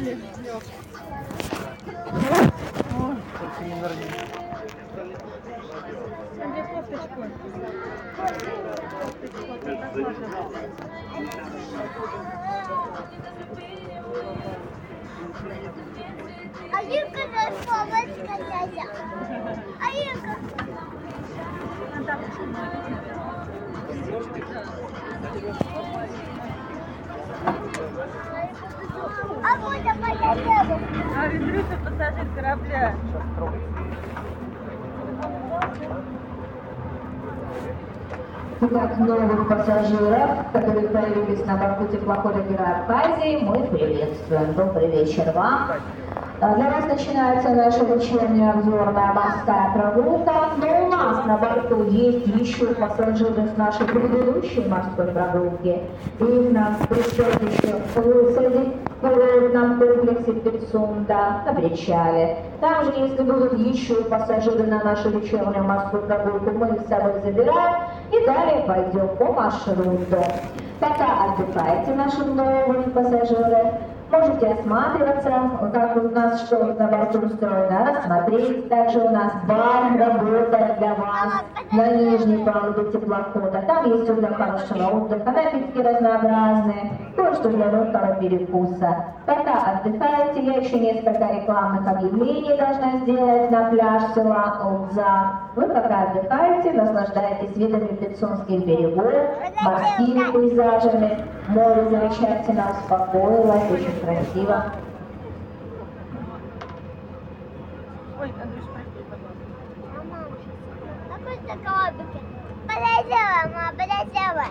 сделали. Лёг. Где кофточку? А Юрка нас помочь дядя. А Юрка. А вот моя девушка. А Вендрюша пассажир корабля. Итак, новых пассажиров, которые появились на борту теплохода Герой Абхазии, мы приветствуем. Добрый вечер вам. А, Для вас начинается наша вечерняя обзорная морская прогулка, но у нас на борту есть еще пассажиры с нашей предыдущей морской прогулки. И их нам предстоит еще высадить в курортном комплексе Пицунда на причале. Также, если будут еще пассажиры на нашу вечернюю морскую прогулку, мы их с собой забираем и далее пойдем по маршруту. Пока отдыхаете наши новые пассажиры, можете осматриваться, как у нас что на борту устроено, рассмотреть. Также у нас бар работает для вас на нижней палубе теплохода. Там есть зона хорошего отдыха, напитки разнообразные, кое-что для легкого перекуса. Пока отдыхаете, я еще несколько рекламных объявлений должна сделать на пляж села Олдза. Вы пока отдыхаете, наслаждаетесь видами Пицунских берегов, морскими пейзажами. Море замечательно успокоилось, очень красиво. Ой, Андрюш, прости, пожалуйста. Какой ты коробики? Полетела, мама, полетела.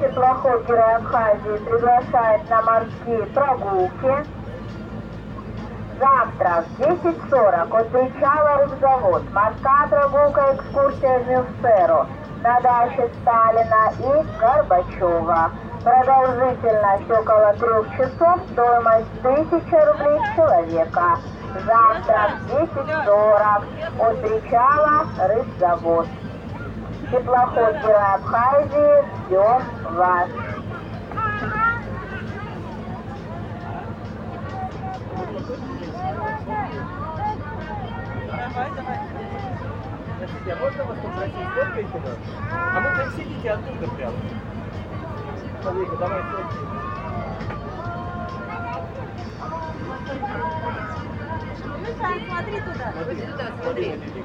Теплоход Герой Абхазии приглашает на морские прогулки. Завтра в 10.40 от причала Рыбзавод морская прогулка экскурсия в Мюсеру на даче Сталина и Горбачева. Продолжительность около трех часов, стоимость 1000 рублей человека. Завтра в 10.40 от причала Рыбзавод. Теплоход Герой Абхазии ждем вас. Давай, давай. Скажите, а можно вас попросить, сфоткайте нас? А мы прям сидите оттуда прям. Смотри-ка, давай сфоткай. Ну, смотри туда. Смотри, Туда, смотри смотри.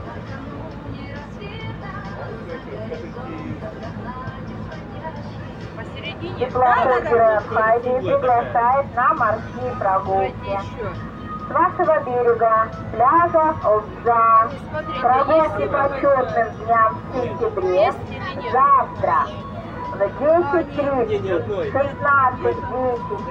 Посередине. Теплоходка Хайди приглашает на морские прогулки. С вашего берега, пляжа Олза, прогулки по черным дням в сентябре, завтра в 10.30, 16.10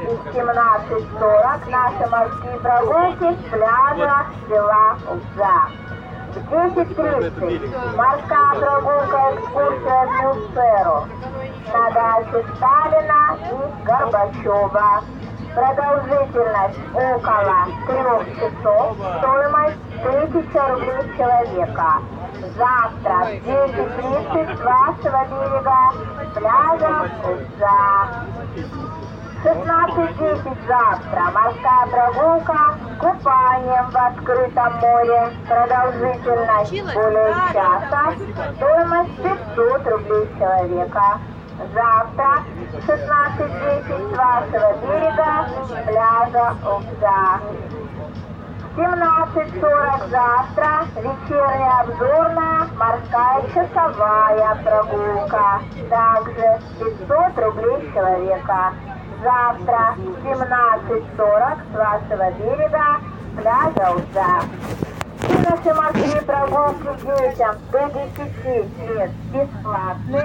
и 17.40 наши морские прогулки с пляжа села Олза. 10 плюсик. Морская прогулка экскурсия в Люцеру. На даче Сталина и Горбачева. Продолжительность около 3 часов. Стоимость 1000 рублей человека. Завтра в 9.30 с вашего берега пляжа Куза. 16.10 завтра. Морская прогулка с купанием в открытом море. Продолжительность более часа. Стоимость 500 рублей человека. Завтра в 16.10 с вашего берега пляжа. В 17.40 завтра вечерняя обзорная морская часовая прогулка. Также 500 рублей человека. Завтра в 17.40 с вашего берега пляжа Уза. Все наши морские прогулки детям до 10 лет бесплатны.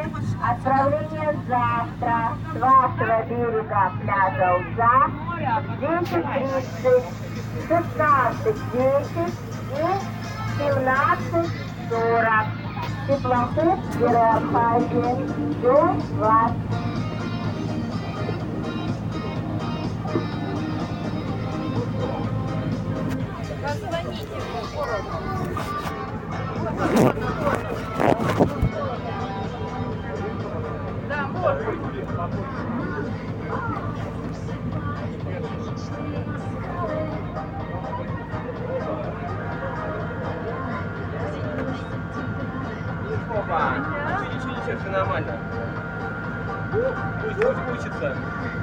Отправление завтра с вашего берега пляжа Уза в 10.30, 16.10 и 17.40. Теплоход Героапазии. Ждем вас. Опа. Ничего, ничего, все нормально. Пусть, пусть учится.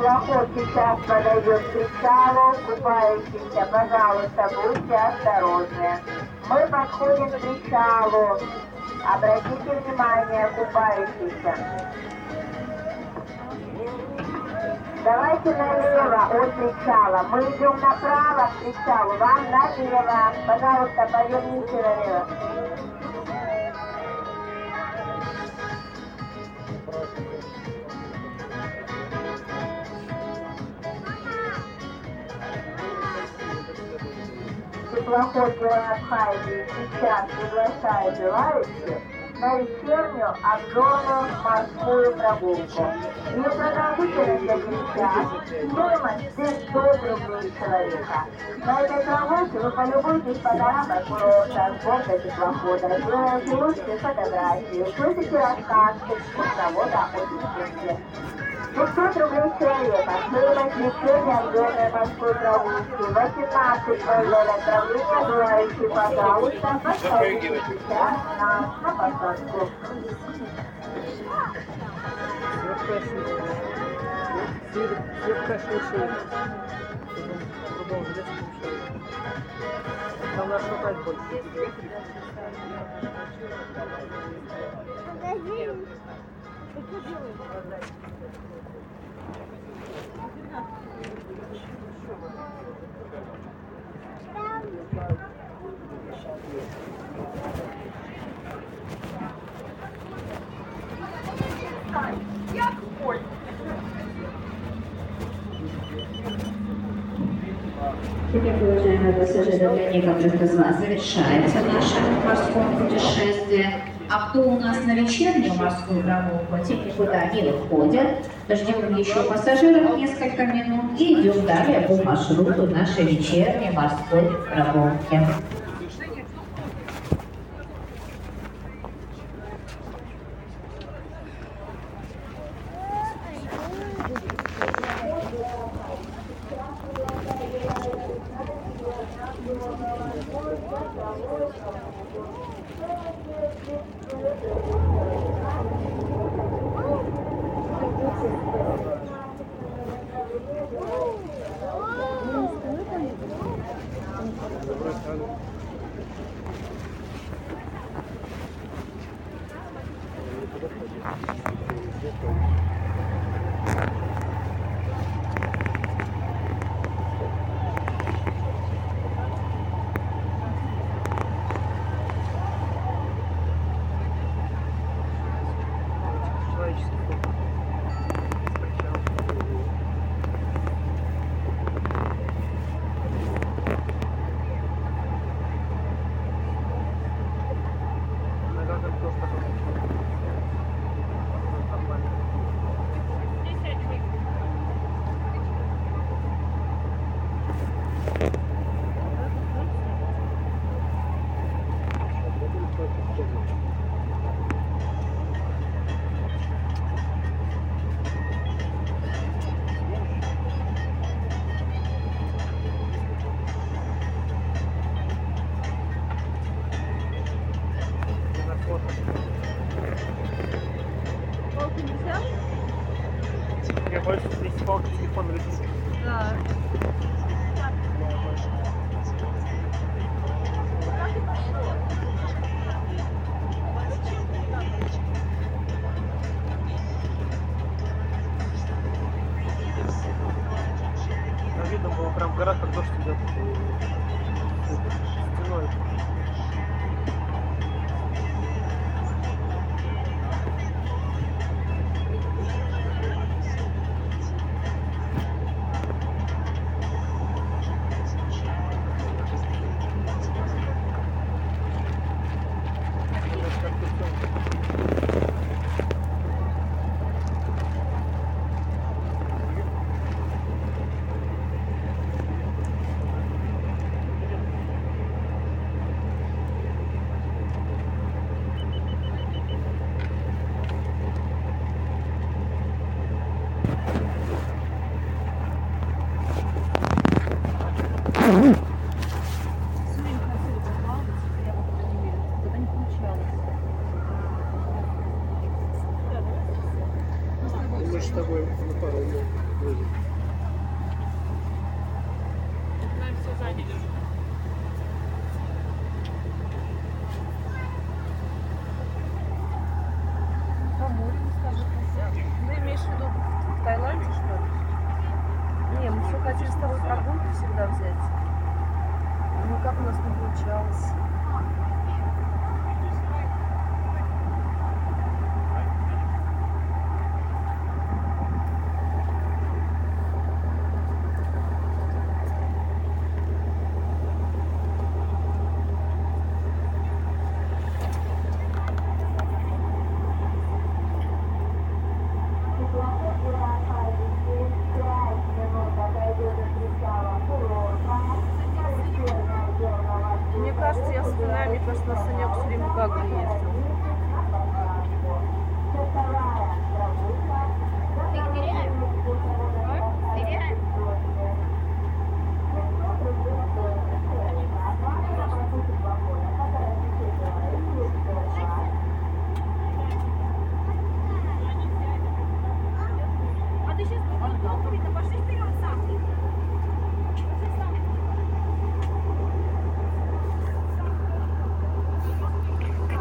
Теплоход сейчас подойдет к причалу. Купающиеся, пожалуйста, будьте осторожны. Мы подходим к причалу. Обратите внимание, купающиеся. Давайте налево от причала. Мы идем направо к причалу. Вам налево. Пожалуйста, поверните налево. Теплоход Геронабхайди сейчас приглашает желающих на вечернюю обзорную морскую прогулку. Ее продолжительность один час, стоимость 500 рублей человека. На этой прогулке вы полюбуетесь панорамой курорта, с борта теплохода, сделаете лучшие фотографии, услышите рассказ экскурсовода о Петербурге. 500 рублей человека. Стоимость вечерней обзорной морской прогулки. 18.00 отправление. Желающие, пожалуйста, подходите сейчас на, на посадку. Сетка шиши. Продолжили слушать. Там нас хватать больше. Покажи. Теперь, уважаемые пассажиры, для некоторых из вас завершается наше морское путешествие. А кто у нас на вечернюю морскую прогулку, те никуда не выходят. Ждем еще пассажиров несколько минут и идем далее по маршруту нашей вечерней морской прогулки.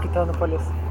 que tá no.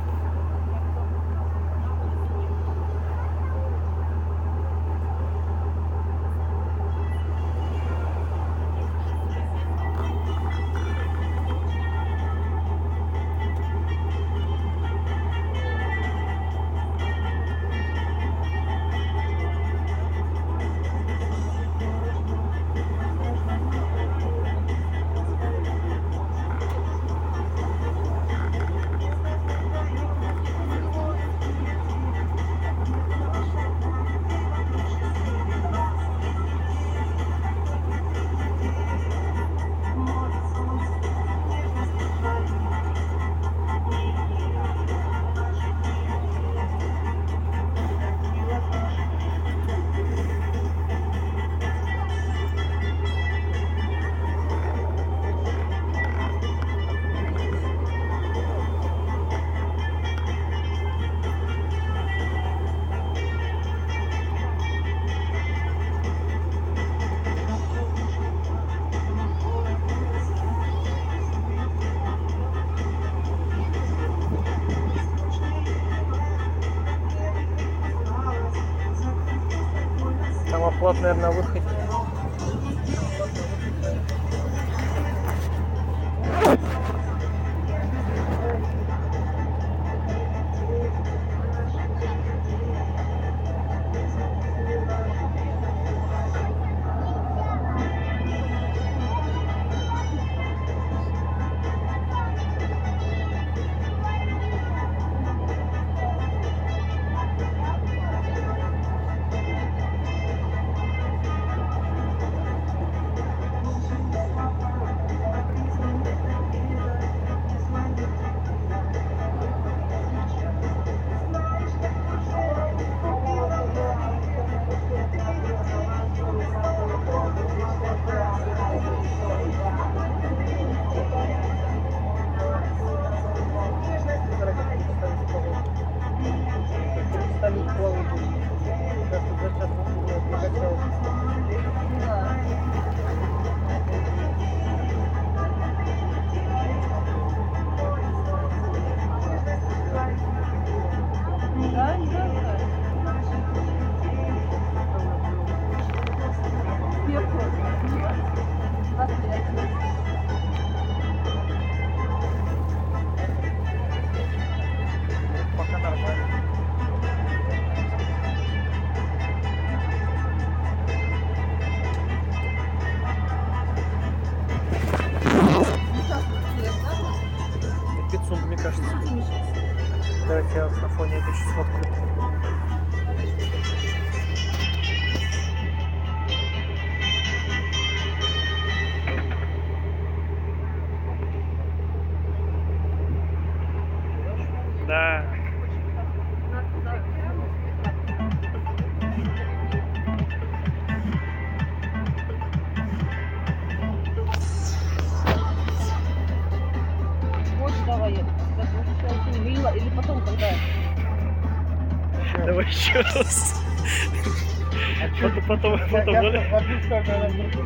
Потом, потом, потом,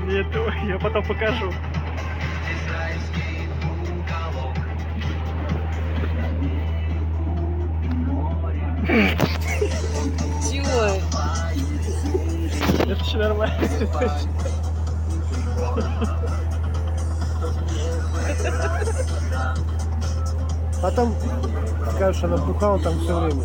Нет, я потом покажу. Чего? Это еще нормально. Потом скажешь, она бухала там все время.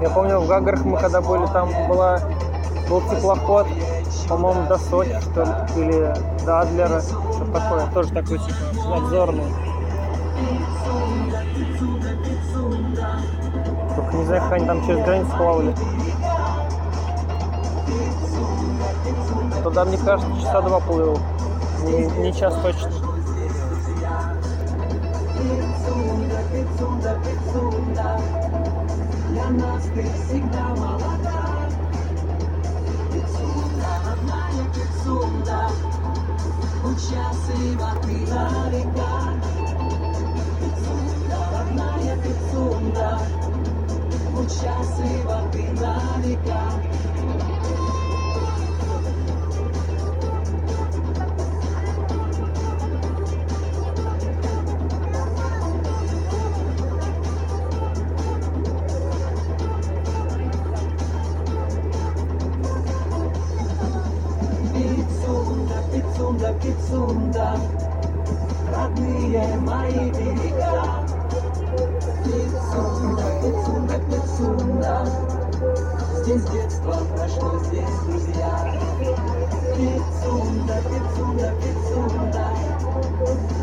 я помню, в Гагарах мы когда были, там была, был теплоход, по-моему, до Сочи, что ли, или до Адлера, что такое. Тоже такой, типа, обзорный. Только не знаю, как они там через границу плавали. Туда, мне кажется, часа два плыл. Не, не час точно. Для нас ты всегда молода. Пицунда, родная Пицунда, будь счастлива ты на века. Пицунда, родная Пицунда, будь счастлива ты на века. Прошло, здесь друзья. Пицунда, Пицунда, Пицунда,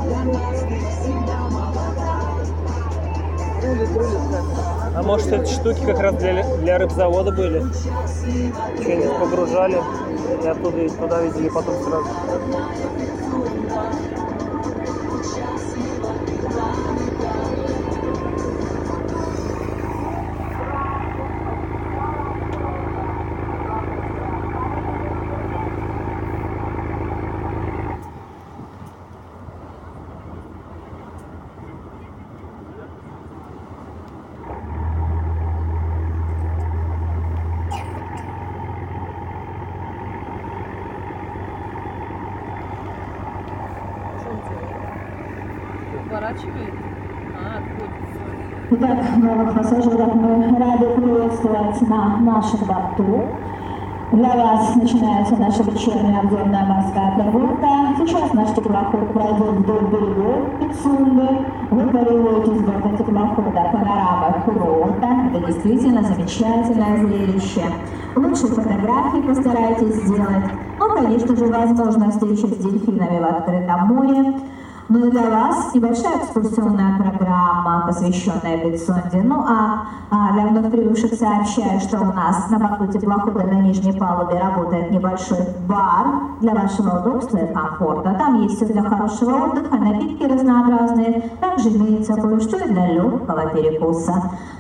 для нас ты всегда молода. А может, эти штуки как раз для, для рыбзавода были? Что-нибудь погружали и оттуда и туда везли потом сразу. Делает? Поворачивает? А, отходит. Итак, новых пассажиров мы рады приветствовать на нашем борту. Для вас начинается наша вечерняя обзорная морская прогулка. Сейчас наш теплоход пройдет вдоль берегов Пицунды. Вы полюбуетесь с борта теплохода панорамой курорта. Это действительно замечательное зрелище. Лучшие фотографии постарайтесь сделать Ну, конечно же, возможно встреча с дельфинами в открытом море. Ну и для вас небольшая экскурсионная программа, посвященная Бетсонде. Ну а, а для вновь прибывших сообщаю, что у нас на борту теплохода на нижней палубе работает небольшой бар для вашего удобства и комфорта. Там есть все для хорошего отдыха, напитки разнообразные. Также имеется кое-что и для легкого перекуса.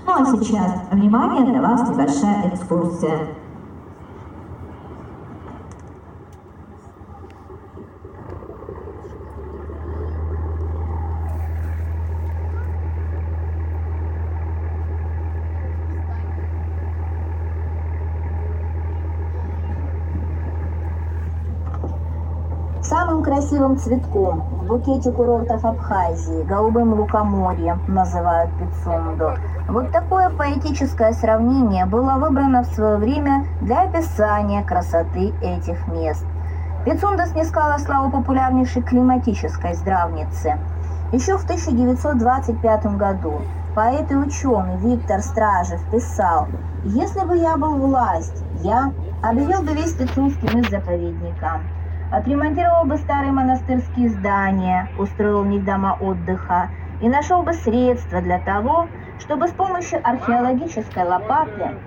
Ну а сейчас, внимание, для вас небольшая экскурсия. Красивым цветком в букете курортов Абхазии, голубым лукоморьем называют Пицунду. Вот такое поэтическое сравнение было выбрано в свое время для описания красоты этих мест. Пицунда снискала славу популярнейшей климатической здравницы. Еще в 1925 году поэт и ученый Виктор Стражев писал «Если бы я был власть, я объявил бы весь Пицунский мыс заповедником». Отремонтировал бы старые монастырские здания, устроил в них дома отдыха и нашел бы средства для того, чтобы с помощью археологической лопаты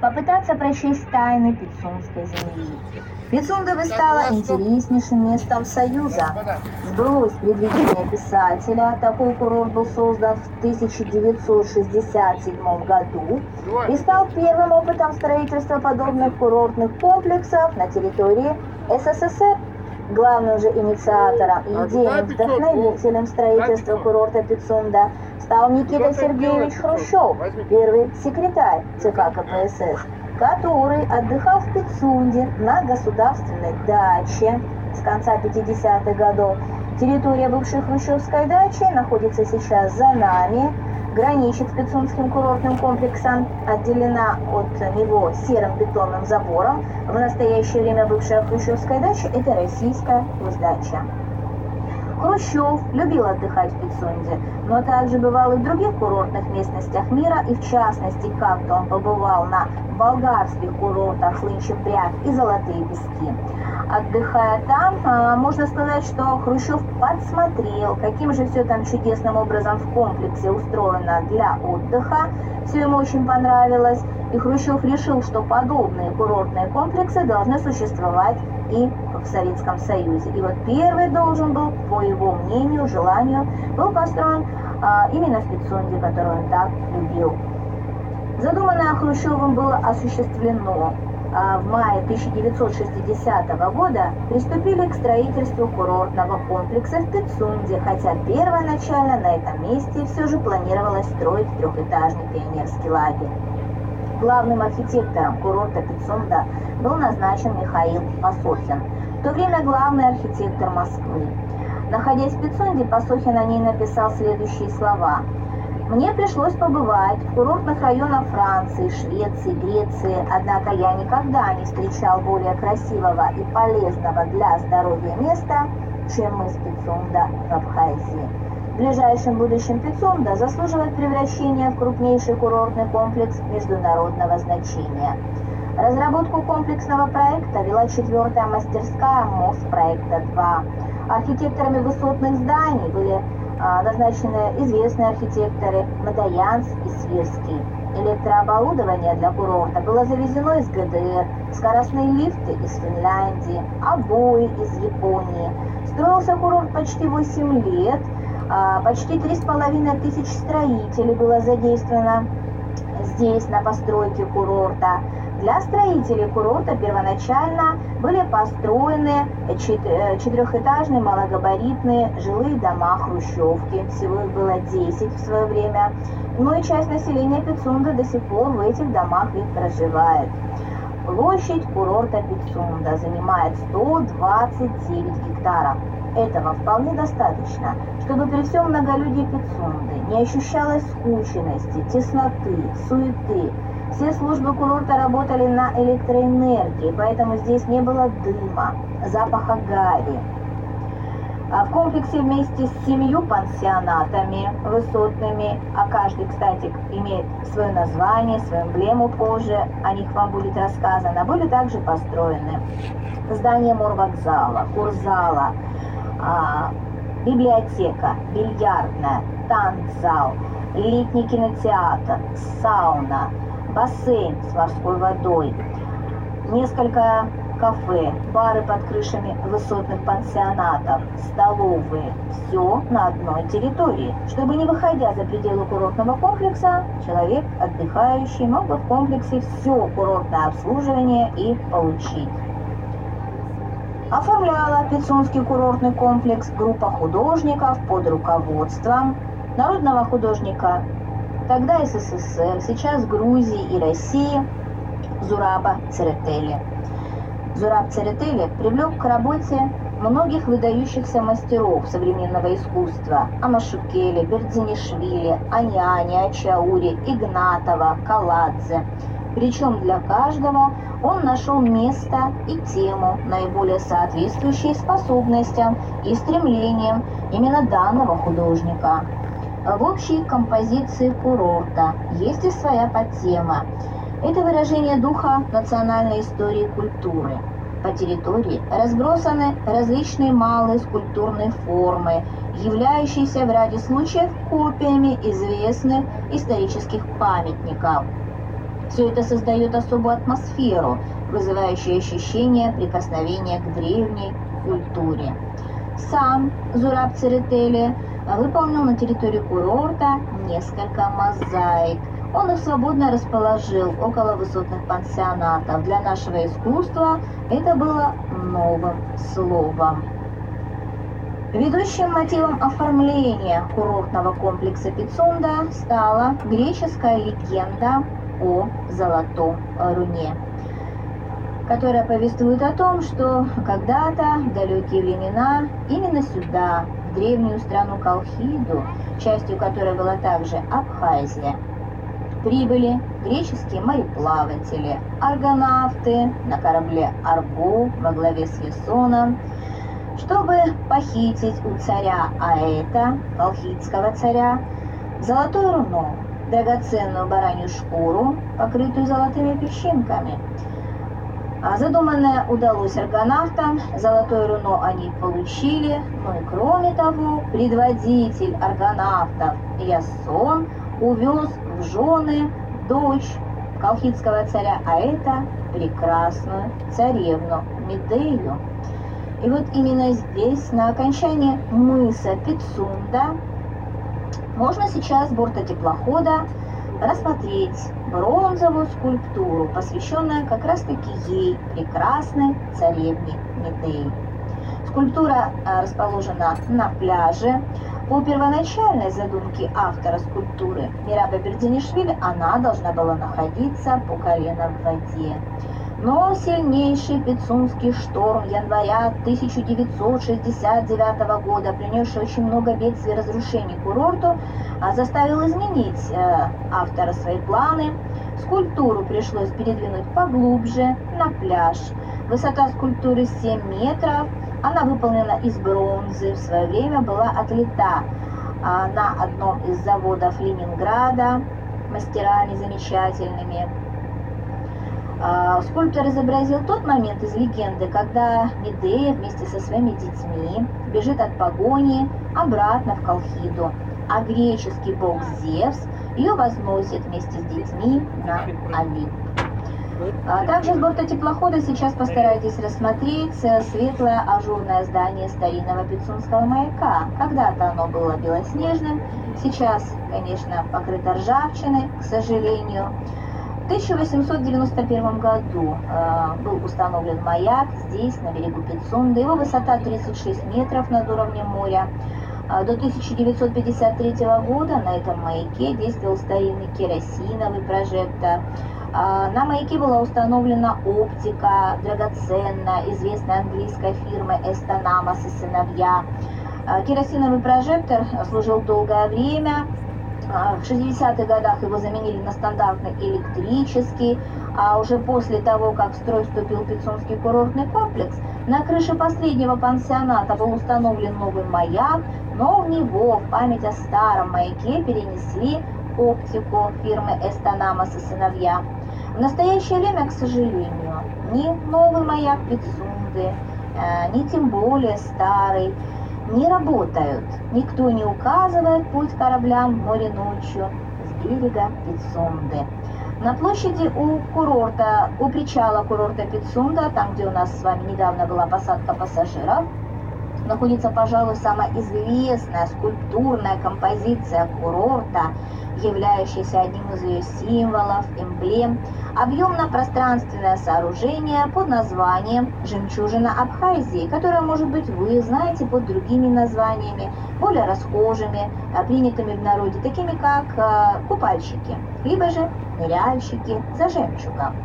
попытаться прочесть тайны Пицунской земли. Пицунда бы стала интереснейшим местом Союза. Сбылось предвидение писателя. Такой курорт был создан в 1967 году и стал первым опытом строительства подобных курортных комплексов на территории СССР. Главным же инициатором и идейным вдохновителем строительства курорта Пицунда стал Никита Сергеевич Хрущев, первый секретарь ЦК КПСС, который отдыхал в Пицунде на государственной даче с конца 50-х годов. Территория бывшей хрущевской дачи находится сейчас за нами, граничит с Пицунским курортным комплексом, отделена от него серым бетонным забором. В настоящее время бывшая хрущевская дача – это российская госдача. Хрущев любил отдыхать в Пицунде, но также бывал и в других курортных местностях мира, и в частности, как-то он побывал на болгарских курортах Лынчепряг и Золотые Пески. Отдыхая там, а, можно сказать, что Хрущев подсмотрел, каким же все там чудесным образом в комплексе устроено для отдыха. Все ему очень понравилось, и Хрущев решил, что подобные курортные комплексы должны существовать и в Советском Союзе. И вот первый должен был, по его мнению, желанию, был построен а, именно в Пицунде, которую он так любил. Задуманное Хрущевым было осуществлено. А в мае 1960 года приступили к строительству курортного комплекса в Пицунде, хотя первоначально на этом месте все же планировалось строить трехэтажный пионерский лагерь. Главным архитектором курорта Пицунда был назначен Михаил Пасохин, в то время главный архитектор Москвы. Находясь в Пицунде, Пасохин о ней написал следующие слова – мне пришлось побывать в курортных районах Франции, Швеции, Греции, однако я никогда не встречал более красивого и полезного для здоровья места, чем мы с Пицунда в Абхазии. В ближайшем будущем Пицунда заслуживает превращения в крупнейший курортный комплекс международного значения. Разработку комплексного проекта вела четвертая мастерская МОС проекта 2. Архитекторами высотных зданий были а, назначены известные архитекторы Матаянс и Свирский. Электрооборудование для курорта было завезено из ГДР, скоростные лифты из Финляндии, обои из Японии. Строился курорт почти 8 лет, а, почти 3,5 тысяч строителей было задействовано здесь, на постройке курорта. Для строителей курорта первоначально были построены э, четырехэтажные малогабаритные жилые дома хрущевки. Всего их было 10 в свое время. Ну и часть населения Пицунда до сих пор в этих домах ведь проживает. Площадь курорта Пицунда занимает 129 гектаров. Этого вполне достаточно, чтобы при всем многолюдии Пицунды не ощущалось скученности, тесноты, суеты, все службы курорта работали на электроэнергии, поэтому здесь не было дыма, запаха гари. А в комплексе вместе с семью пансионатами высотными, а каждый, кстати, имеет свое название, свою эмблему позже, о них вам будет рассказано, были также построены здание морвокзала, курзала, а, библиотека, бильярдная, танцзал, летний кинотеатр, сауна, бассейн с морской водой, несколько кафе, бары под крышами высотных пансионатов, столовые. Все на одной территории. Чтобы не выходя за пределы курортного комплекса, человек, отдыхающий, мог бы в комплексе все курортное обслуживание и получить. Оформляла Пицунский курортный комплекс группа художников под руководством народного художника тогда СССР, сейчас Грузии и России Зураба Церетели. Зураб Церетели привлек к работе многих выдающихся мастеров современного искусства Амашукели, Бердзинишвили, Аняни, Ачаури, Игнатова, Каладзе. Причем для каждого он нашел место и тему, наиболее соответствующие способностям и стремлениям именно данного художника. В общей композиции курорта есть и своя подтема – это выражение духа национальной истории и культуры. По территории разбросаны различные малые скульптурные формы, являющиеся в ряде случаев копиями известных исторических памятников. Все это создает особую атмосферу, вызывающую ощущение прикосновения к древней культуре. Сам Зураб Церетели выполнил на территории курорта несколько мозаик – он их свободно расположил около высотных пансионатов. Для нашего искусства это было новым словом. Ведущим мотивом оформления курортного комплекса Пицунда стала греческая легенда о Золотом Руне, которая повествует о том, что когда-то, в далекие времена, именно сюда, древнюю страну Колхиду, частью которой была также Абхазия, прибыли греческие мореплаватели, аргонавты на корабле «Арго» во главе с Ясоном, чтобы похитить у царя Аэта, колхидского царя, золотое руно, драгоценную баранью шкуру, покрытую золотыми песчинками. А задуманное удалось аргонавтам, золотое руно они получили, но и кроме того, предводитель аргонавтов Ясон увез в жены дочь колхидского царя, а это прекрасную царевну Медею. И вот именно здесь, на окончании мыса Пицунда, можно сейчас с борта теплохода рассмотреть бронзовую скульптуру, посвященную как раз-таки ей, прекрасной царевне Медеи. Скульптура э, расположена на пляже, по первоначальной задумке автора скульптуры Мираба Бердинишвили она должна была находиться по колено в воде. Но сильнейший пицунский шторм января 1969 года, принесший очень много бедствий и разрушений курорту, а, заставил изменить э, автора свои планы. Скульптуру пришлось передвинуть поглубже на пляж. Высота скульптуры 7 метров – она выполнена из бронзы, в свое время была отлита а, на одном из заводов Ленинграда мастерами замечательными. А, скульптор изобразил тот момент из легенды, когда Медея вместе со своими детьми бежит от погони обратно в Колхиду, а греческий бог Зевс ее возносит вместе с детьми на Олимп. А также с борта теплохода сейчас постарайтесь рассмотреть э, светлое ажурное здание старинного Пицунского маяка. Когда-то оно было белоснежным, сейчас, конечно, покрыто ржавчиной, к сожалению. В 1891 году э, был установлен маяк здесь, на берегу Пицунда. Его высота 36 метров над уровнем моря. А до 1953 года на этом маяке действовал старинный керосиновый прожектор. А, на маяке была установлена оптика, драгоценная, известная английской фирмы Эстонамос и сыновья. А, керосиновый прожектор служил долгое время. А, В 60-х годах его заменили на стандартный электрический, а уже после того, как в строй вступил Пицунский курортный комплекс, на крыше последнего пансионата был установлен новый маяк, но в него в память о старом маяке перенесли оптику фирмы Эстанамас и сыновья. В настоящее время, к сожалению, ни новый маяк Пицунды, э, ни тем более старый не работают. Никто не указывает путь кораблям в море ночью с берега Пицунды. На площади у курорта, у причала курорта Пицунда, там, где у нас с вами недавно была посадка пассажиров, находится, пожалуй, самая известная скульптурная композиция курорта, являющаяся одним из ее символов, эмблем, объемно-пространственное сооружение под названием «Жемчужина Абхазии», которое, может быть, вы знаете под другими названиями, более расхожими, а, принятыми в народе, такими как а, купальщики, либо же ныряльщики за жемчугом.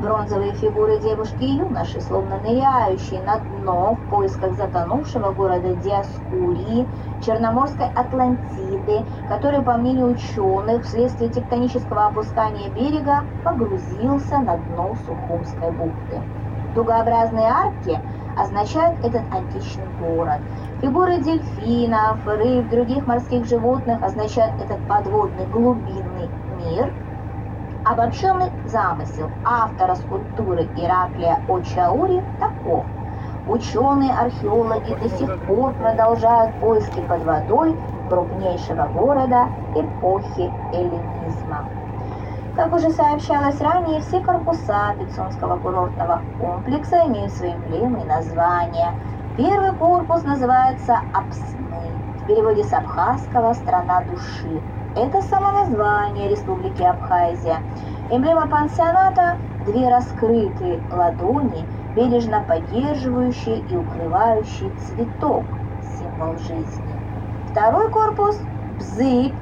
Бронзовые фигуры девушки и юноши, словно ныряющие на дно в поисках затонувшего города Диаскурии, Черноморской Атлантиды, который, по мнению ученых, вследствие тектонического опускания берега погрузился на дно Сухумской бухты. Дугообразные арки означают этот античный город. Фигуры дельфинов, рыб, других морских животных означают этот подводный глубинный мир – Обобщенный замысел автора скульптуры Ираклия Очаури таков. Ученые-археологи до сих пор продолжают поиски под водой крупнейшего города эпохи эллинизма. Как уже сообщалось ранее, все корпуса Пицунского курортного комплекса имеют свои эмблемы и названия. Первый корпус называется Апсны, в переводе с абхазского «страна души», это само название Республики Абхазия. Эмблема пансионата – две раскрытые ладони, бережно поддерживающие и укрывающие цветок, символ жизни. Второй корпус – Бзык,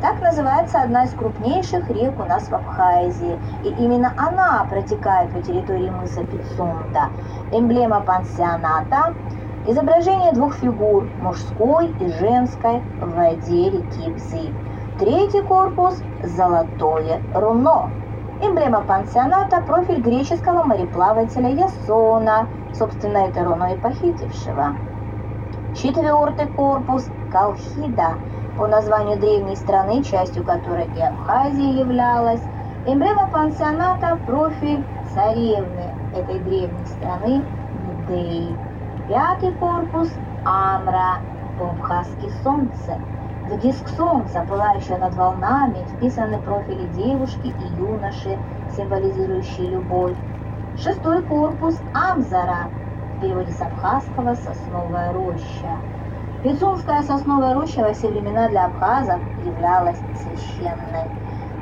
так называется одна из крупнейших рек у нас в Абхазии, и именно она протекает по территории мыса Пицунда. Эмблема пансионата – изображение двух фигур, мужской и женской, в воде реки Бзык. Третий корпус – золотое руно. Эмблема пансионата – профиль греческого мореплавателя Ясона, собственно, это руно и похитившего. Четвертый корпус – Колхида, по названию древней страны, частью которой и Абхазия являлась. Эмблема пансионата – профиль царевны этой древней страны Медеи. Пятый корпус – Амра, по-абхазски солнце. Диск солнца, пылающего над волнами, вписаны профили девушки и юноши, символизирующие любовь. Шестой корпус – Амзара, в переводе с абхазского «сосновая роща». Пицунская сосновая роща во все времена для абхазов являлась священной.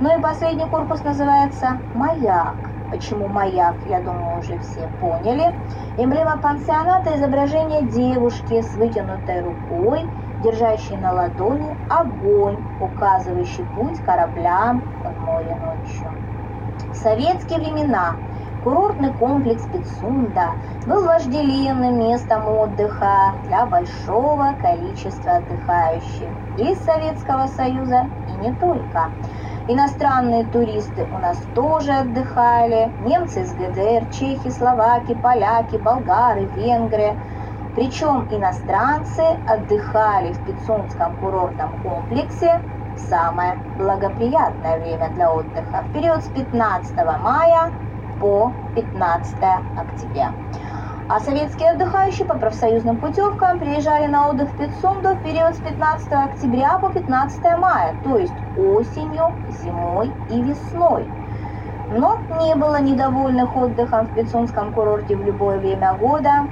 Ну и последний корпус называется «Маяк». Почему маяк, я думаю, уже все поняли. Эмблема пансионата – изображение девушки с вытянутой рукой, держащий на ладони огонь, указывающий путь кораблям в море ночью. В советские времена курортный комплекс Пицунда был вожделенным местом отдыха для большого количества отдыхающих из Советского Союза и не только. Иностранные туристы у нас тоже отдыхали. Немцы из ГДР, чехи, словаки, поляки, болгары, венгры – причем иностранцы отдыхали в Пицунском курортном комплексе в самое благоприятное время для отдыха, в период с 15 мая по 15 октября. А советские отдыхающие по профсоюзным путевкам приезжали на отдых в Пицунду в период с 15 октября по 15 мая, то есть осенью, зимой и весной. Но не было недовольных отдыхом в Пицунском курорте в любое время года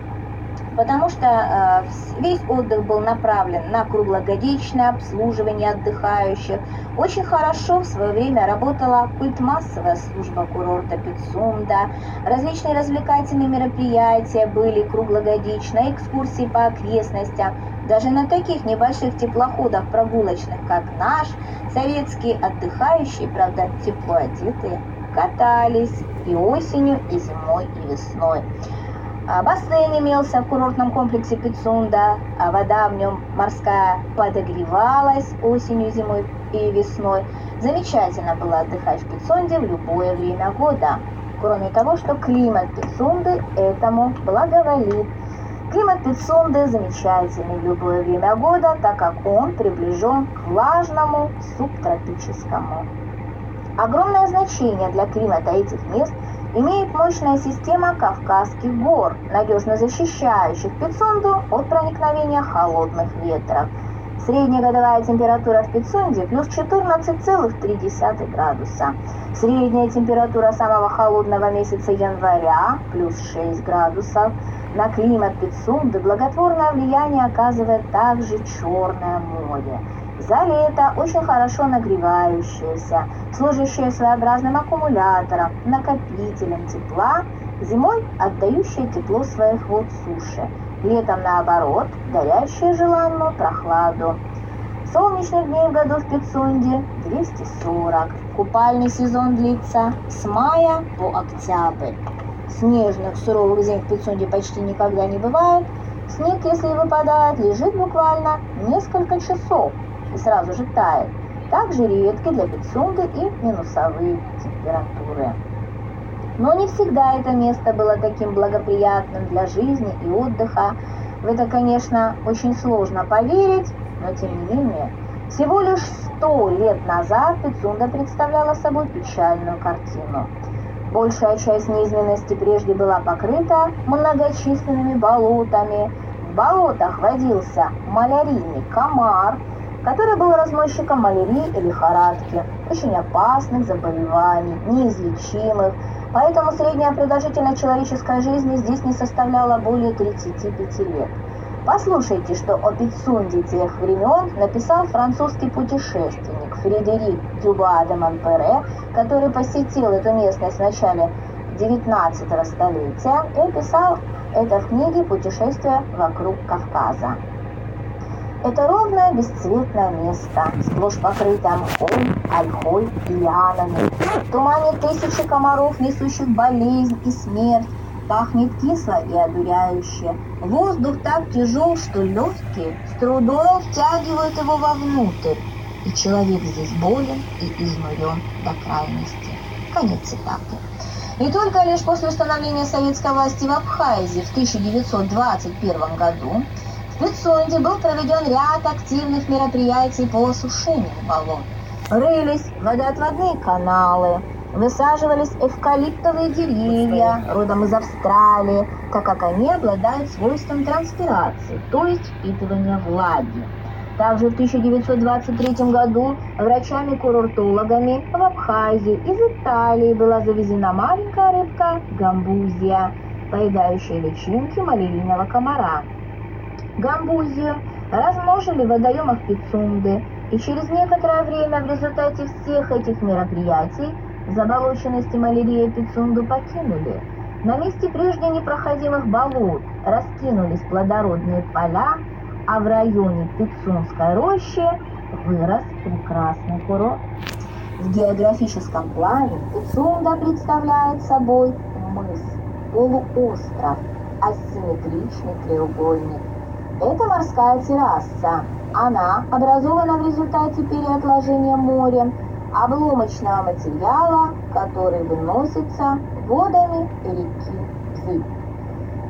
потому что э, весь отдых был направлен на круглогодичное обслуживание отдыхающих. Очень хорошо в свое время работала культмассовая служба курорта Пицунда. Различные развлекательные мероприятия были круглогодично, экскурсии по окрестностям. Даже на таких небольших теплоходах прогулочных, как наш, советские отдыхающие, правда, тепло одетые, катались и осенью, и зимой, и весной. А бассейн имелся в курортном комплексе Пицунда, а вода в нем морская подогревалась осенью, зимой и весной. Замечательно было отдыхать в Пицунде в любое время года. Кроме того, что климат Пицунды этому благоволит. Климат Пицунды замечательный в любое время года, так как он приближен к влажному субтропическому. Огромное значение для климата этих мест имеет мощная система Кавказских гор, надежно защищающих Пицунду от проникновения холодных ветров. Средняя годовая температура в Пицунде плюс 14,3 градуса. Средняя температура самого холодного месяца января плюс 6 градусов. На климат Пицунды благотворное влияние оказывает также Черное море. За лето очень хорошо нагревающееся, служащее своеобразным аккумулятором, накопителем тепла, зимой отдающее тепло своих вод суше, летом наоборот, дарящее желанную прохладу. Солнечных дней в году в Пицунде 240. Купальный сезон длится с мая по октябрь. Снежных суровых зим в Пицунде почти никогда не бывает. Снег, если выпадает, лежит буквально несколько часов и сразу же тает. Также редки для Пицунды и минусовые температуры. Но не всегда это место было таким благоприятным для жизни и отдыха. В это, конечно, очень сложно поверить, но тем не менее, всего лишь сто лет назад Пицунда представляла собой печальную картину. Большая часть низменности прежде была покрыта многочисленными болотами. В болотах водился малярийный комар, который был разносчиком малярии и лихорадки, очень опасных заболеваний, неизлечимых, поэтому средняя продолжительность человеческой жизни здесь не составляла более 35 лет. Послушайте, что о Пицунде тех времен написал французский путешественник Фредерик Дюба де Монпере, который посетил эту местность в начале 19 столетия и описал это в книге «Путешествие вокруг Кавказа». Это ровное бесцветное место, сплошь покрытое мхом, ольхой и лианами. В тумане тысячи комаров, несущих болезнь и смерть, пахнет кисло и одуряюще. Воздух так тяжел, что легкие с трудом втягивают его вовнутрь. И человек здесь болен и изнурен до крайности. Конец цитаты. И только лишь после установления советской власти в Абхазии в 1921 году в Пицунде был проведен ряд активных мероприятий по осушению болот. Рылись водоотводные каналы, высаживались эвкалиптовые деревья, родом из Австралии, так как они обладают свойством транспирации, то есть впитывания влаги. Также в 1923 году врачами-курортологами в Абхазию из Италии была завезена маленькая рыбка гамбузия, поедающая личинки малярийного комара. Гамбузию размножили в водоемах Пицунды, и через некоторое время в результате всех этих мероприятий заболоченности малярия Пицунду покинули. На месте прежде непроходимых болот раскинулись плодородные поля, а в районе Пицунской рощи вырос прекрасный курорт. В географическом плане Пицунда представляет собой мыс, полуостров, асимметричный треугольник. Это морская терраса. Она образована в результате переотложения морем обломочного материала, который выносится водами реки Дви.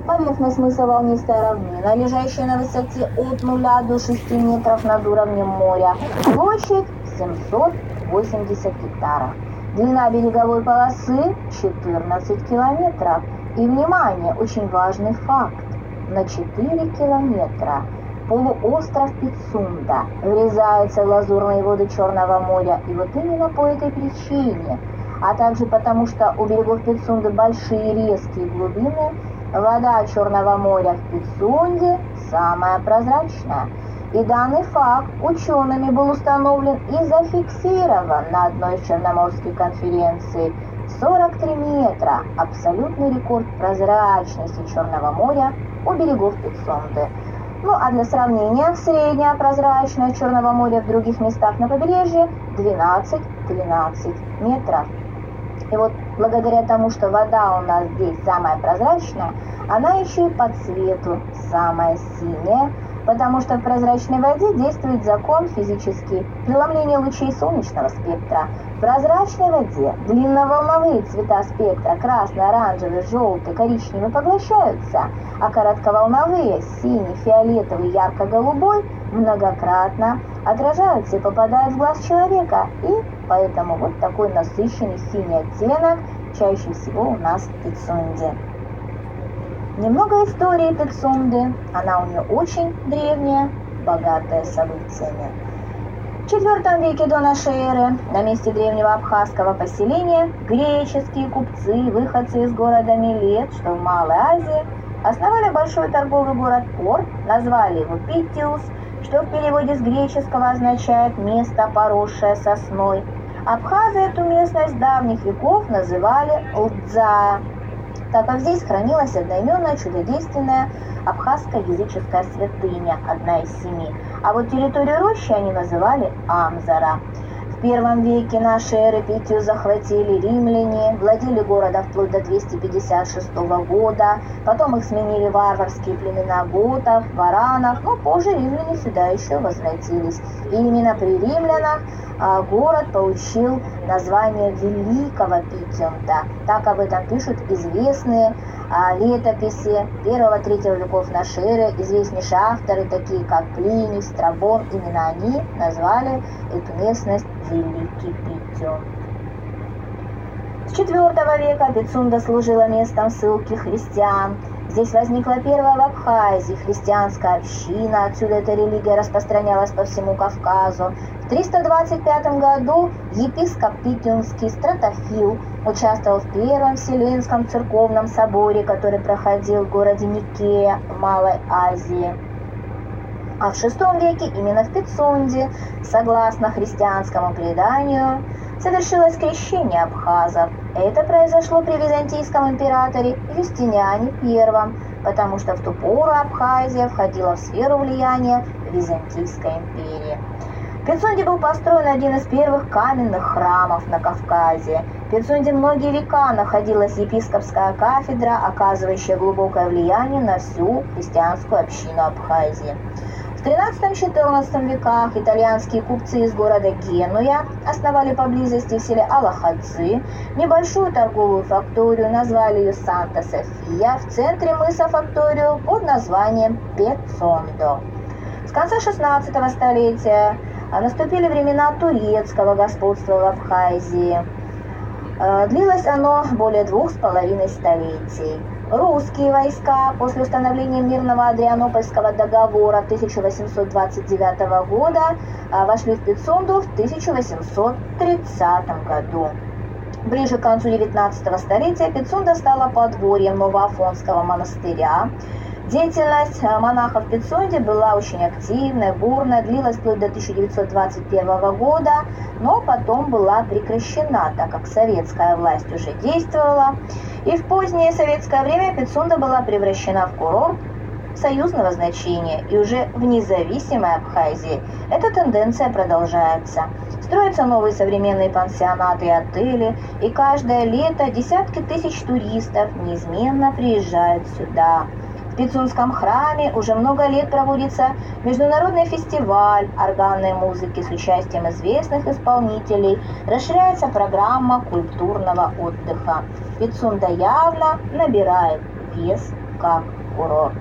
Поверхность мыса волнистая равнина, лежащая на высоте от 0 до 6 метров над уровнем моря. Площадь 780 гектаров. Длина береговой полосы 14 километров. И, внимание, очень важный факт. На 4 километра полуостров Пицунда врезается в лазурные воды Черного моря. И вот именно по этой причине, а также потому, что у берегов Пицунды большие резкие глубины, вода Черного моря в Пицунде самая прозрачная. И данный факт учеными был установлен и зафиксирован на одной из Черноморских конференций. 43 метра – абсолютный рекорд прозрачности Черного моря у берегов Пицунды. Ну а для сравнения, средняя прозрачность Черного моря в других местах на побережье 12-13 метров. И вот благодаря тому, что вода у нас здесь самая прозрачная, она еще и по цвету самая синяя, потому что в прозрачной воде действует закон физический преломления лучей солнечного спектра. В прозрачной воде длинноволновые цвета спектра красный, оранжевый, желтый, коричневый поглощаются, а коротковолновые синий, фиолетовый, ярко-голубой многократно отражаются и попадают в глаз человека. И поэтому вот такой насыщенный синий оттенок чаще всего у нас в Пицунде. Немного истории Пицунды. Она у нее очень древняя, богатая событиями. В IV веке до нашей эры на месте древнего абхазского поселения греческие купцы, выходцы из города Милет, что в Малой Азии, основали большой торговый город Порт, назвали его Питиус, что в переводе с греческого означает «место, поросшее сосной». Абхазы эту местность давних веков называли Лдза, так как здесь хранилась одноименная чудодейственная абхазская языческая святыня, одна из семи. А вот территорию рощи они называли Амзара. В первом веке нашей эры Питию захватили римляне, владели городом вплоть до 256 года, потом их сменили варварские племена готов, варанов, но позже римляне сюда еще возвратились. И именно при римлянах а, город получил название Великого Питиумта. Так об этом пишут известные летописи первого-третьего веков нашей эры, известнейшие авторы, такие как Плиний, Страбон, именно они назвали эту местность Великий Питиум. С IV века Пицунда служила местом ссылки христиан. Здесь возникла первая в Абхазии христианская община, отсюда эта религия распространялась по всему Кавказу. В 325 году епископ Питюнский Стратофил участвовал в Первом Вселенском церковном соборе, который проходил в городе Никея в Малой Азии. А в VI веке именно в Пицунде, согласно христианскому преданию, совершилось крещение абхазов. Это произошло при византийском императоре Юстиниане I, потому что в ту пору Абхазия входила в сферу влияния Византийской империи. В Пицунде был построен один из первых каменных храмов на Кавказе. В Пицунде многие века находилась епископская кафедра, оказывающая глубокое влияние на всю христианскую общину Абхазии. В XIII-XIV веках итальянские купцы из города Генуя основали поблизости в селе Алахадзы небольшую торговую факторию, назвали ее Санта-София, в центре мыса факторию под названием Пецондо. С конца XVI столетия наступили времена турецкого господства в Абхазии. Э, длилось оно более двух с половиной столетий. Русские войска после установления мирного Адрианопольского договора 1829 года а, вошли в Пицунду в 1830 году. Ближе к концу 19 столетия Пицунда стала подворьем Новоафонского монастыря. Деятельность э, монахов в Пицунде была очень активная, бурная, длилась вплоть до 1921 года, но потом была прекращена, так как советская власть уже действовала. И в позднее советское время Пицунда была превращена в курорт союзного значения и уже в независимой Абхазии эта тенденция продолжается. Строятся новые современные пансионаты и отели, и каждое лето десятки тысяч туристов неизменно приезжают сюда. Пицунском храме уже много лет проводится международный фестиваль органной музыки с участием известных исполнителей. Расширяется программа культурного отдыха. Пицунда явно набирает вес как курорт.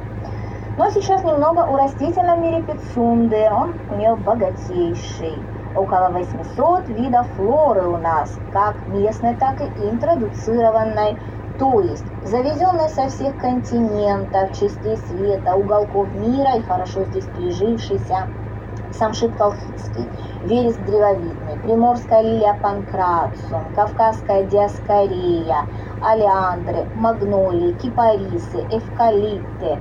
Но сейчас немного о растительном мире Пицунды. Он у нее богатейший. Около 800 видов флоры у нас, как местной, так и интродуцированной то есть завезенный со всех континентов, частей света, уголков мира и хорошо здесь прижившийся самшит колхидский, вереск древовидный, приморская лилия панкрациум, кавказская диаскория, алиандры, магнолии, кипарисы, эвкалипты,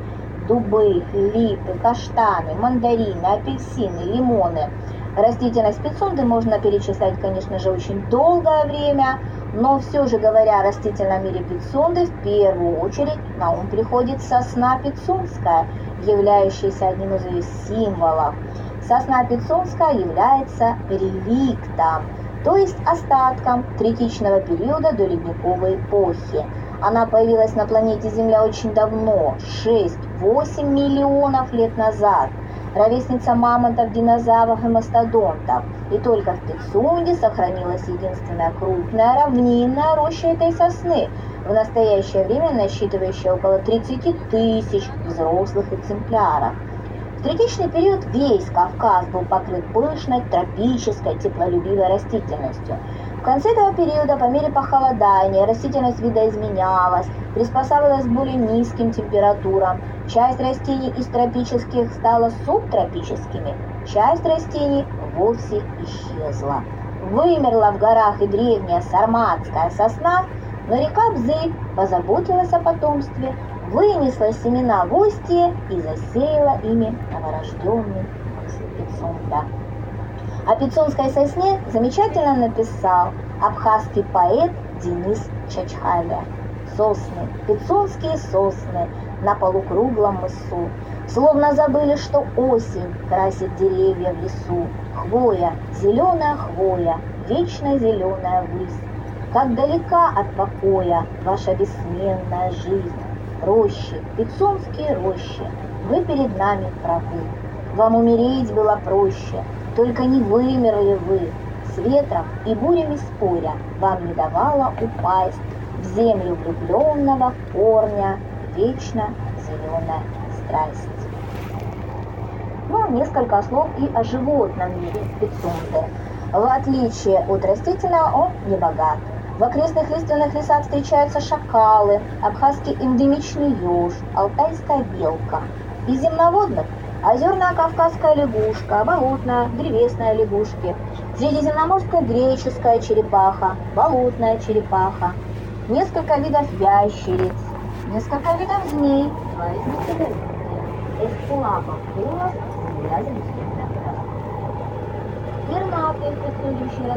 дубы, липы, каштаны, мандарины, апельсины, лимоны. Растительность пицунды можно перечислять, конечно же, очень долгое время – но все же говоря о растительном мире пицунды, в первую очередь на ум приходит сосна пицунская, являющаяся одним из ее символов. Сосна пицунская является реликтом, то есть остатком третичного периода до ледниковой эпохи. Она появилась на планете Земля очень давно, 6-8 миллионов лет назад. Ровесница мамонтов, динозавров и мастодонтов. И только в Пицунде сохранилась единственная крупная равнинная роща этой сосны, в настоящее время насчитывающая около 30 тысяч взрослых экземпляров. В третичный период весь Кавказ был покрыт пышной тропической теплолюбивой растительностью. В конце этого периода, по мере похолодания, растительность видоизменялась, приспосабливалась к более низким температурам. Часть растений из тропических стала субтропическими, часть растений вовсе исчезла. Вымерла в горах и древняя сарматская сосна, но река Бзыль позаботилась о потомстве, вынесла семена в устье и засеяла ими новорожденный Пицунда. О Пицунской сосне замечательно написал абхазский поэт Денис Чачхаля. Сосны, пицунские сосны на полукруглом мысу, Словно забыли, что осень красит деревья в лесу. Хвоя, зеленая хвоя, вечно зеленая высь. Как далека от покоя ваша бессменная жизнь. Рощи, пицунские рощи, вы перед нами правы. Вам умереть было проще, только не вымерли вы. С ветром и бурями споря вам не давала упасть в землю влюбленного корня вечно зеленая страсть. Ну, несколько слов и о животном мире Пицунды. В отличие от растительного, он не богат. В окрестных лиственных лесах встречаются шакалы, абхазский эндемичный еж, алтайская белка. Из земноводных – озерная кавказская лягушка, болотная, древесная лягушки, средиземноморская греческая черепаха, болотная черепаха, несколько видов ящериц, несколько видов змей, два из них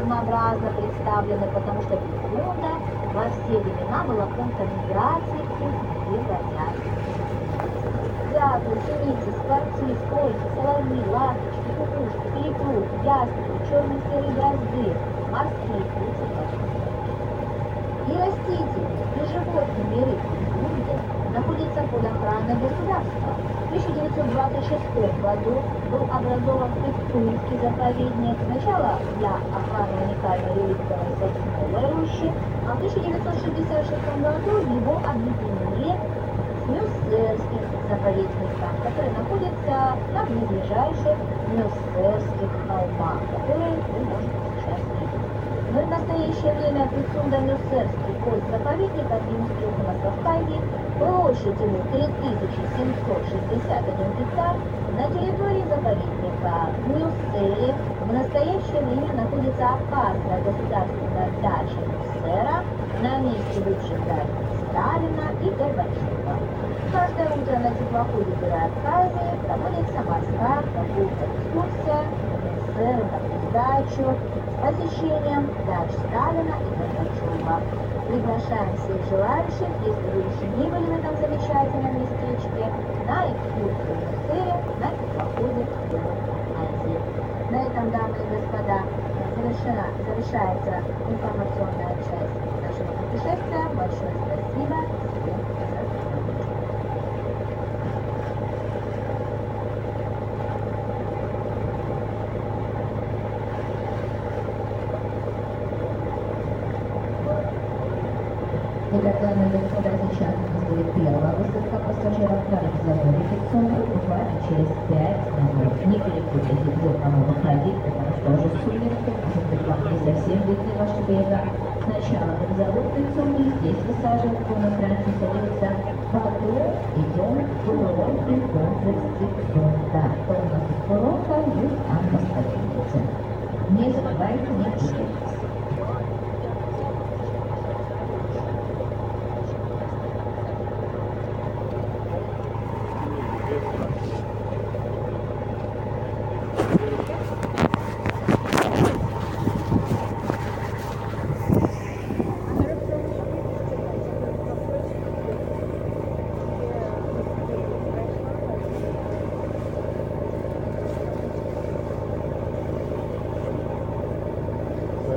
разнообразно представлены, потому что пицунда во все времена была пунктом миграции и бродячих. Дятлы, синицы, скворцы, сколько, соловьи, ласточки, кукушки, перепруд, ястребы, черные серые дрозды, морские птицы, И растительные, и животные миры Пицунды находятся под охраной государства. В 1926 году был образован Пицунский заповедник сначала для охраны уникальной реликтовой сосновой рощи, а в 1966 году его объединили с Мюссерским заповедником, который находится на близлежащих Мюссерских холмах, которые вы можете сейчас видеть. Но в настоящее время Пицунда Мюссерский администрирует у нас в Кавказе площадью 3761 гектар на территории заповедника Мюсселе в настоящее время находится Абхазская государственная дача Мюссера на месте бывших дач Сталина и Горбачева. Каждое утро на теплоходе Абхазии проводится морская прогулка экскурсия на дачу с посещением дач Сталина и Горбачева. Приглашаем всех желающих, если вы еще не были в этом замечательном местечке, на экскурсию в Муссере на теплоходе Азии. На этом, дамы и господа, завершена, завершается информационная часть нашего путешествия. Большое спасибо. Всем до свидания. Итак, дамы и господа, сейчас у нас будет первая высадка пассажиров на заводе Пиццунду буквально через 5 минут. Не перепутайте, где кому выходить, потому что уже сумерки, может быть, вам не совсем видны ваши берега. Сначала на завод Пиццунду, здесь высаживают, на Франции садится,